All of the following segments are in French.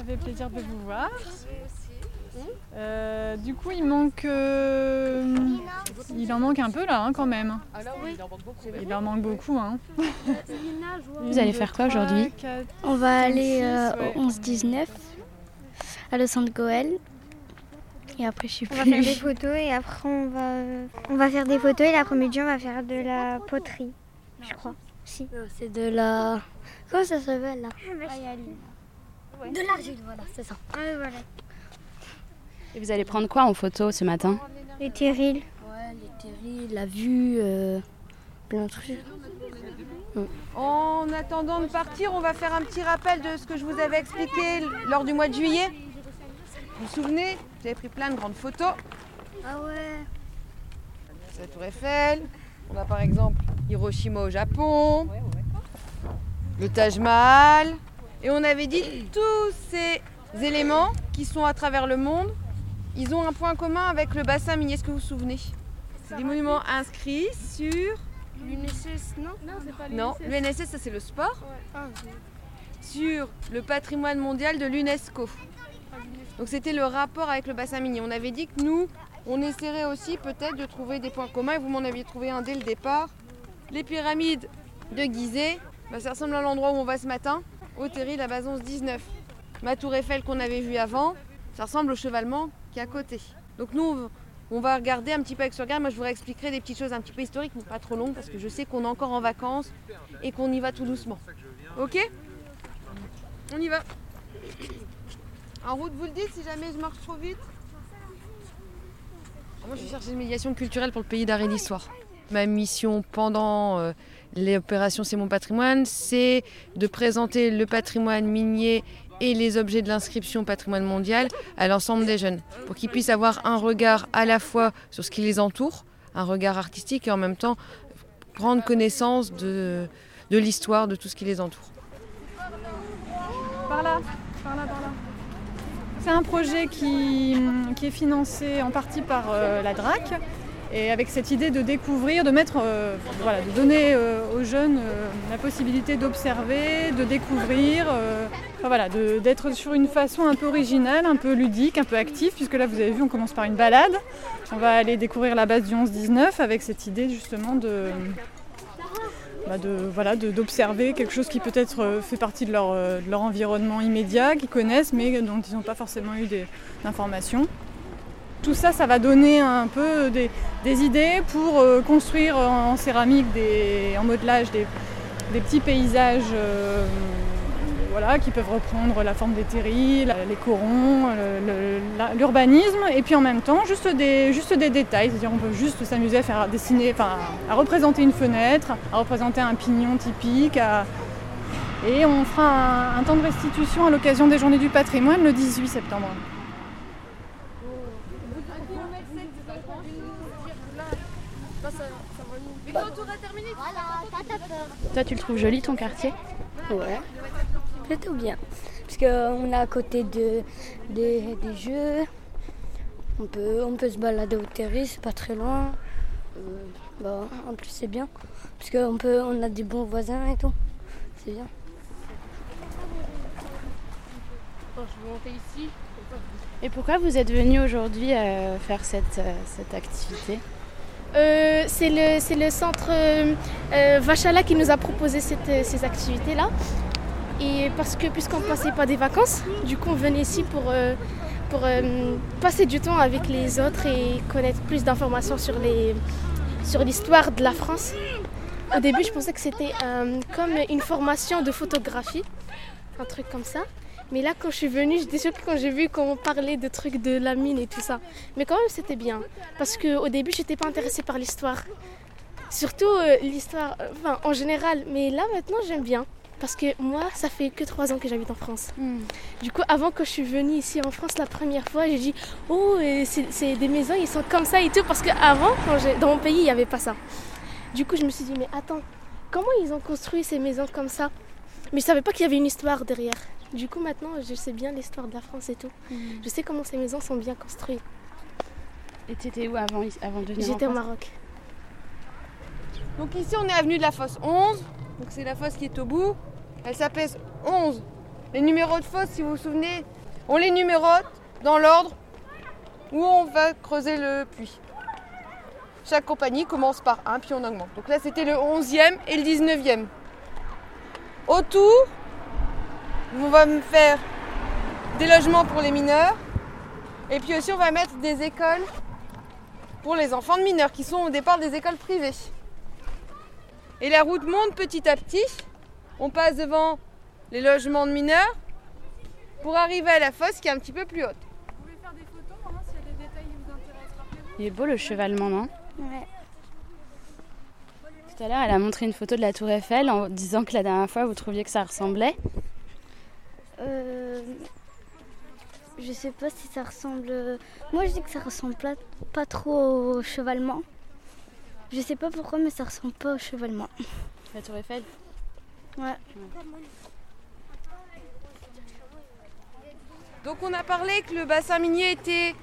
Ça fait plaisir de vous voir. Euh, du coup, il manque. euh, il en manque un peu là, hein, quand même. Il en manque beaucoup. Hein. Vous allez faire quoi aujourd'hui On va aller euh, au 11-19 à le centre Goël. Et après, je suis On va faire des plus. photos et après on va, on va faire des photos et l'après-midi on va faire de la poterie, je crois. Si. C'est de la. Comment ça s'appelle là? De l'argile, voilà, c'est ça. Ouais, voilà. Et vous allez prendre quoi en photo ce matin? Les terrils. Ouais, les terrils, la vue, euh, plein de trucs. En attendant de partir, on va faire un petit rappel de ce que je vous avais expliqué lors du mois de juillet. Vous vous souvenez? Vous avez pris plein de grandes photos. Ah ouais C'est la Tour Eiffel. On a par exemple Hiroshima au Japon. Le Taj Mahal. Et on avait dit tous ces éléments qui sont à travers le monde, ils ont un point commun avec le bassin minier. Est-ce que vous vous souvenez? C'est des monuments inscrits sur L'UNSS, non? Non, c'est pas Non, l'UNSS, ça c'est le sport. Sur le patrimoine mondial de l'UNESCO. Donc c'était le rapport avec le bassin minier. On avait dit que nous, on essaierait aussi peut-être de trouver des points communs. Et vous m'en aviez trouvé un dès le départ. Les pyramides de Gizeh, bah, ça ressemble à l'endroit où on va ce matin, au Terry, la base 11-19. Ma tour Eiffel qu'on avait vue avant, ça ressemble au chevalement qui est à côté. Donc nous, on- va regarder un petit peu avec ce regard. Moi, je vous réexpliquerai des petites choses un petit peu historiques, mais pas trop longues, parce que je sais qu'on est encore en vacances et qu'on y va tout doucement. Ok? On y va. En route, vous le dites si jamais je marche trop vite Moi, je vais chercher une médiation culturelle pour le pays d'art et d'histoire. Ma mission pendant euh, les opérations C'est mon patrimoine, c'est de présenter le patrimoine minier et les objets de l'inscription patrimoine mondial à l'ensemble des jeunes, pour qu'ils puissent avoir un regard à la fois sur ce qui les entoure, un regard artistique et en même temps grande connaissance de, l'histoire de tout ce qui les entoure. Par là, par là, par là. C'est un projet qui, qui est financé en partie par euh, la DRAC et avec cette idée de découvrir, de mettre, euh, voilà, de donner euh, aux jeunes euh, la possibilité d'observer, de découvrir, voilà, d'être sur une façon un peu originale, un peu ludique, un peu active, puisque là vous avez vu on commence par une balade. On va aller découvrir la base du 11-19 avec cette idée justement de, bah, voilà d'observer quelque chose qui peut-être fait partie de leur, de leur environnement immédiat, qu'ils connaissent mais dont ils n'ont pas forcément eu d'informations. Tout ça, ça va donner un peu des, idées pour euh, construire en, céramique, en modelage, des, petits paysages euh, voilà, qui peuvent reprendre la forme des terrils, les corons, l'urbanisme, et puis en même temps juste des, détails, c'est-à-dire on peut juste s'amuser à faire dessiner, à représenter une fenêtre, à représenter un pignon typique, et on fera un temps de restitution à l'occasion des Journées du patrimoine le 18 septembre. Toi, tu le trouves joli ton quartier? Ouais, plutôt bien. Parce qu'on est à côté de, des- des jeux. On peut, on peut se balader au terrain, c'est pas très loin. Euh, bah, en plus, c'est bien. Parce qu'on peut, on a des bons voisins et tout. C'est bien. Et pourquoi vous êtes venu aujourd'hui euh, faire cette, euh, cette activité? Euh, c'est le, le centre euh, euh, Vachala qui nous a proposé ces activités-là. Et parce que puisqu'on passait pas des vacances, du coup on venait ici pour, pour passer du temps avec les autres et connaître plus d'informations sur, sur l'histoire de la France. Au début je pensais que c'était comme une formation de photographie, un truc comme ça. Mais là quand je suis venue, j'étais surprise quand j'ai vu qu'on parlait de trucs de la mine et tout ça. Mais quand même c'était bien. Parce qu'au début, j'étais pas intéressée par l'histoire. Surtout euh, l'histoire, euh, enfin en général. Mais là maintenant, j'aime bien. Parce que moi, ça fait que trois ans que j'habite en France. Du coup, avant que je suis venue ici en France la première fois, j'ai dit Oh, euh, c'est c'est des maisons, ils sont comme ça et tout. Parce qu'avant, dans mon pays, il n'y avait pas ça. Du coup, je me suis dit Mais attends, comment ils ont construit ces maisons comme ça? Mais je savais pas qu'il y avait une histoire derrière. Du coup, maintenant, je sais bien l'histoire de la France et tout. Je sais comment ces maisons sont bien construites. Et tu étais où avant, avant de venir en J'étais au Maroc. Donc ici, on est avenue de la fosse 11. Donc c'est la fosse qui est au bout. Elle s'appelle 11 Les numéros de fosse, si vous vous souvenez, on les numérote dans l'ordre où on va creuser le puits. Chaque compagnie commence par 1, puis on augmente. Donc là, c'était le 11e et le 19e. Autour, on va me faire des logements pour les mineurs. Et puis aussi, on va mettre des écoles pour les enfants de mineurs qui sont au départ des écoles privées. Et la route monte petit à petit. On passe devant les logements de mineurs pour arriver à la fosse qui est un petit peu plus haute. Vous pouvez faire des photos, hein, s'il y a des détails qui vous intéressent. Il est beau le chevalement, non? Ouais. Tout à l'heure, elle a montré une photo de la Tour Eiffel en disant que la dernière fois, vous trouviez que ça ressemblait. Euh, je sais pas si ça ressemble. Moi, je dis que ça ressemble pas, pas trop au chevalement. Je sais pas pourquoi, mais ça ressemble pas au chevalement. La Tour Eiffel Ouais. Donc on a parlé que le bassin minier était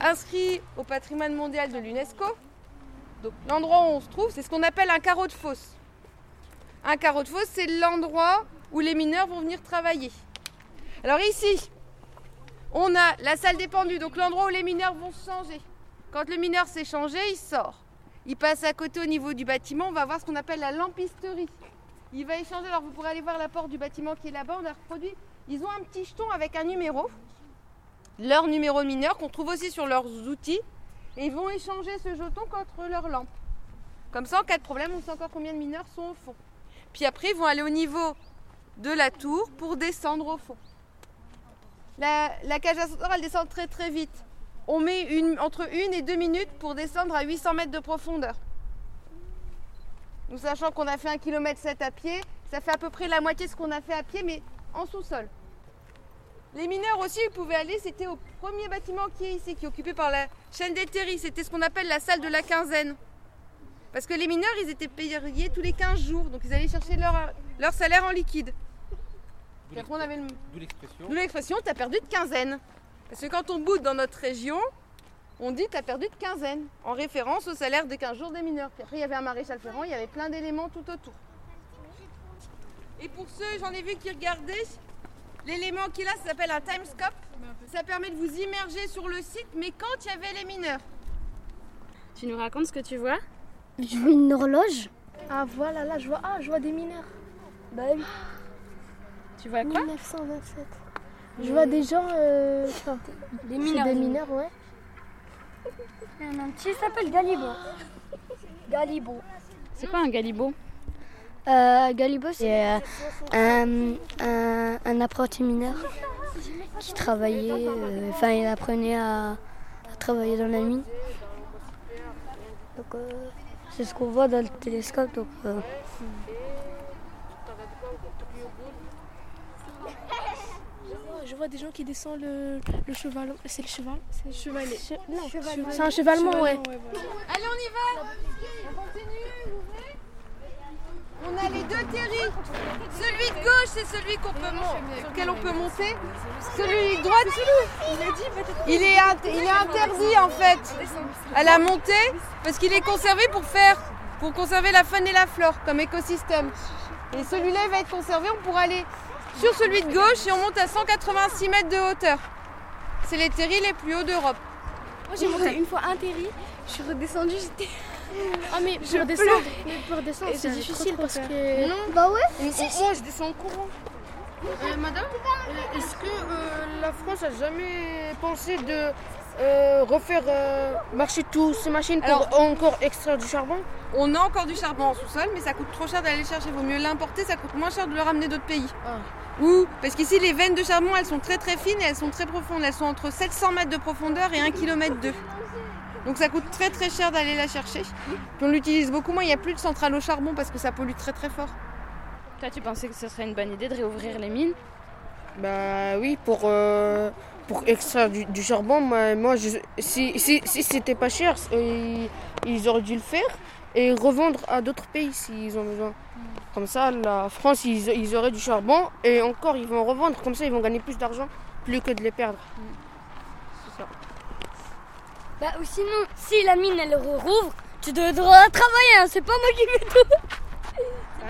inscrit au patrimoine mondial de l'UNESCO. Donc l'endroit où on se trouve, c'est ce qu'on appelle un carreau de fosse. Un carreau de fosse, c'est l'endroit où les mineurs vont venir travailler. Alors ici, on a la salle des pendus, donc l'endroit où les mineurs vont se changer. Quand le mineur s'est changé, il sort. Il passe à côté au niveau du bâtiment, on va voir ce qu'on appelle la lampisterie. Il va échanger, alors vous pourrez aller voir la porte du bâtiment qui est là-bas, on a reproduit. Ils ont un petit jeton avec un numéro, leur numéro de mineur qu'on trouve aussi sur leurs outils. Et ils vont échanger ce jeton contre leur lampe. Comme ça, en cas de problème, on sait encore combien de mineurs sont au fond. Puis après, ils vont aller au niveau de la tour pour descendre au fond. La, cage elle descend très très vite. On met entre une et deux minutes pour descendre à 800 mètres de profondeur. Nous sachant qu'on a fait 1 km 7 à pied, ça fait à peu près la moitié de ce qu'on a fait à pied, mais en sous-sol. Les mineurs aussi, ils pouvaient aller, c'était au premier bâtiment qui est ici, qui est occupé par la chaîne des terris. C'était ce qu'on appelle la salle de la quinzaine. Parce que les mineurs, ils étaient payés tous les 15 jours, donc ils allaient chercher leur salaire en liquide. Puis après, on avait le- D'où l'expression. D'où l'expression, t'as perdu de quinzaine. Parce que quand on boude dans notre région, on dit t'as perdu de quinzaine, en référence au salaire des 15 jours des mineurs. Puis après, il y avait un maréchal ferrant, il y avait plein d'éléments tout autour. Et pour ceux, j'en ai vu qui regardaient, l'élément qui est là, ça s'appelle un timescope. Ça permet de vous immerger sur le site, mais quand il y avait les mineurs. Tu nous racontes ce que tu vois? Je vois une horloge. Ah voilà, là je vois, ah, je vois des mineurs. Bah oui. Tu vois quoi 1927. Je vois des gens, euh, Des mineurs. des mineurs, ouais. Il y en a un petit, il s'appelle Galibo. Galibo. C'est quoi un galibot Euh, Galibo, c'est euh, un, un, un apprenti mineur qui travaillait, euh, enfin il apprenait à, à travailler dans la mine. Donc euh, c'est ce qu'on voit dans le télescope. Donc, euh, Je vois des gens qui descendent le, le cheval. C'est le cheval C'est le chevalet. non, Chevalement. c'est un chevalement, ouais. Allez, on y va On continue, ouvrez. On a les deux terris. Celui de gauche, c'est celui qu'on peut mon- sur lequel on peut monter. Celui de droite, il est, il est interdit en fait à la montée parce qu'il est conservé pour faire, pour conserver la faune et la flore comme écosystème. Et celui-là, il va être conservé. On pourra aller sur celui de gauche et on monte à 186 mètres de hauteur. C'est les terris les plus hauts d'Europe. Moi j'ai monté une fois un terri, je suis redescendue, j'étais. Ah mais pour redescendre, mais pour redescendre c'est difficile parce que. Bah ouais. moi je descends en courant. madame, euh, est-ce que euh, la France a jamais pensé de euh, refaire euh, marcher toutes ces machines pour Alors- encore extraire du charbon On a encore du charbon en sous-sol, mais ça coûte trop cher d'aller le chercher. Vaut mieux l'importer, ça coûte moins cher de le ramener d'autres pays. Ah. Ou parce qu'ici les veines de charbon, elles sont très très fines et elles sont très profondes. Elles sont entre 700 mètres de profondeur et 1 km de. Donc ça coûte très très cher d'aller la chercher. Puis on l'utilise beaucoup moins. Il n'y a plus de centrale au charbon parce que ça pollue très très fort. Toi, tu pensais que ce serait une bonne idée de réouvrir les mines? Bah oui, pour, euh, pour extraire du, du charbon, moi, moi, je- si, si, si c'était pas cher, euh, ils, ils auraient dû le faire et revendre à d'autres pays s'ils ont besoin. Comme ça, la France, ils, ils auraient du charbon et encore, ils vont revendre. Comme ça, ils vont gagner plus d'argent plus que de les perdre. C'est ça. Bah ou sinon, si la mine elle rouvre, tu devras travailler. hein, C'est pas moi qui fais tout.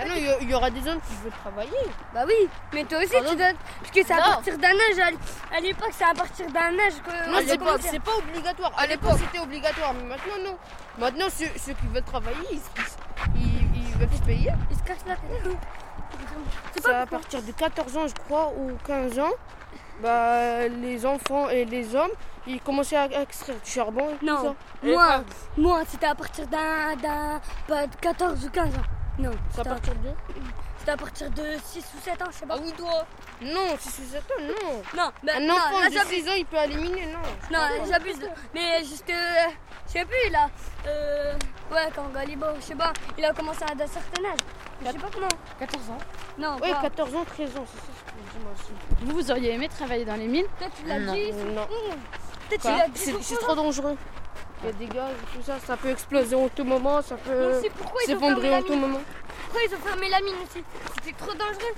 Ah non, il y aura des hommes qui veulent travailler. Bah oui, mais toi aussi tu dois. Parce que c'est à partir d'un âge. à- l'époque, c'est à partir d'un âge que. Non, on c'est pas, pas obligatoire. À l'époque, c'était obligatoire, mais maintenant, non. Maintenant, ceux, ceux qui veulent travailler, ils, ils, ils- veulent se payer. Ils se cassent la tête. C'est à partir de 14 ans, je crois, ou 15 ans, bah, les enfants et les hommes, ils commençaient à extraire du charbon et tout Non, ça. Moi, moi c'était à partir d'un, d'un, pas de 14 ou 15 ans. Non, c'est à partir de... c'était à partir de 6 ou 7 ans, je sais pas. Ah oui, toi Non, si c'est 7 ans, non. Non, mais Un non, enfant là, de j'abuse. 6 ans, il peut éliminer, non. Non, j'abuse. Mais juste, euh, je sais plus là. Euh, ouais, quand Galibo, je sais pas, il a commencé à un certain âge. Je sais pas comment. 14 ans. Non, Oui, pas. 14 ans, 13 ans, c'est ça ce que je dis moi aussi. Vous, vous auriez aimé travailler dans les mines Peut-être tu l'as Non. dit. Non. Peut-être tu l'as dit. C'est c'est toi. trop dangereux. Il y a des gaz et tout ça, ça peut exploser en tout moment, ça peut sait pourquoi ils ont fermé s'effondrer la en tout mine. moment. Pourquoi ils ont fermé la mine aussi? C'était trop dangereux.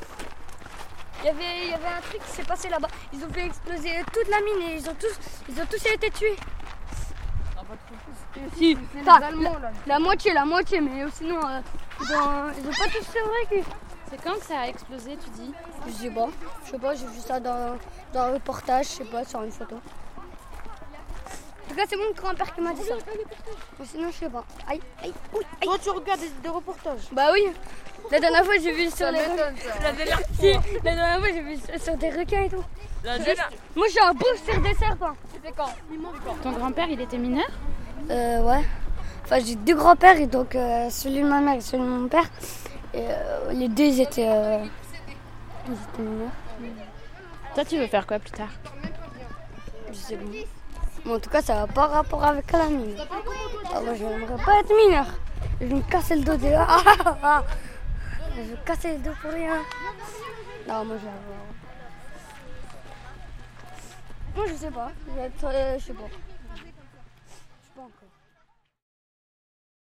Il y avait, il y avait un truc qui s'est passé là-bas. Ils ont fait exploser toute la mine et ils ont tous, ils ont tous été tués. Si, là. la moitié, la moitié, mais sinon euh, ils, ont, ils ont pas tous survécu. C'est quand que ça a explosé, tu dis? Je sais pas, je sais pas, j'ai vu ça dans, dans un reportage, je sais pas, sur une photo. En tout cas, c'est mon grand-père qui m'a dit ça. Mais sinon, je sais pas. Aïe, aïe, oui, aïe. Toi, tu regardes des, des reportages. Bah oui, la dernière fois, j'ai vu sur Ça les. La dernière, si, la dernière fois, j'ai vu sur- des requins et tout. Moi, je suis un beau sur des serpents. C'était quand? Ton grand-père, il était mineur? Euh, ouais. Enfin, j'ai deux grands-pères, et donc euh, celui de ma mère et celui de mon père. Et euh, les deux, ils étaient, euh, ils étaient mineurs. Toi, tu veux faire quoi plus tard? Je sais pas. Mais en tout cas, ça n'a pas rapport avec la mine. Ah, moi, je n'aimerais pas être mineur. Je vais me casser le dos ah. Je vais me casser le dos pour rien. Non, moi, je vais avoir... Moi, je sais pas. Je vais euh, je sais pas.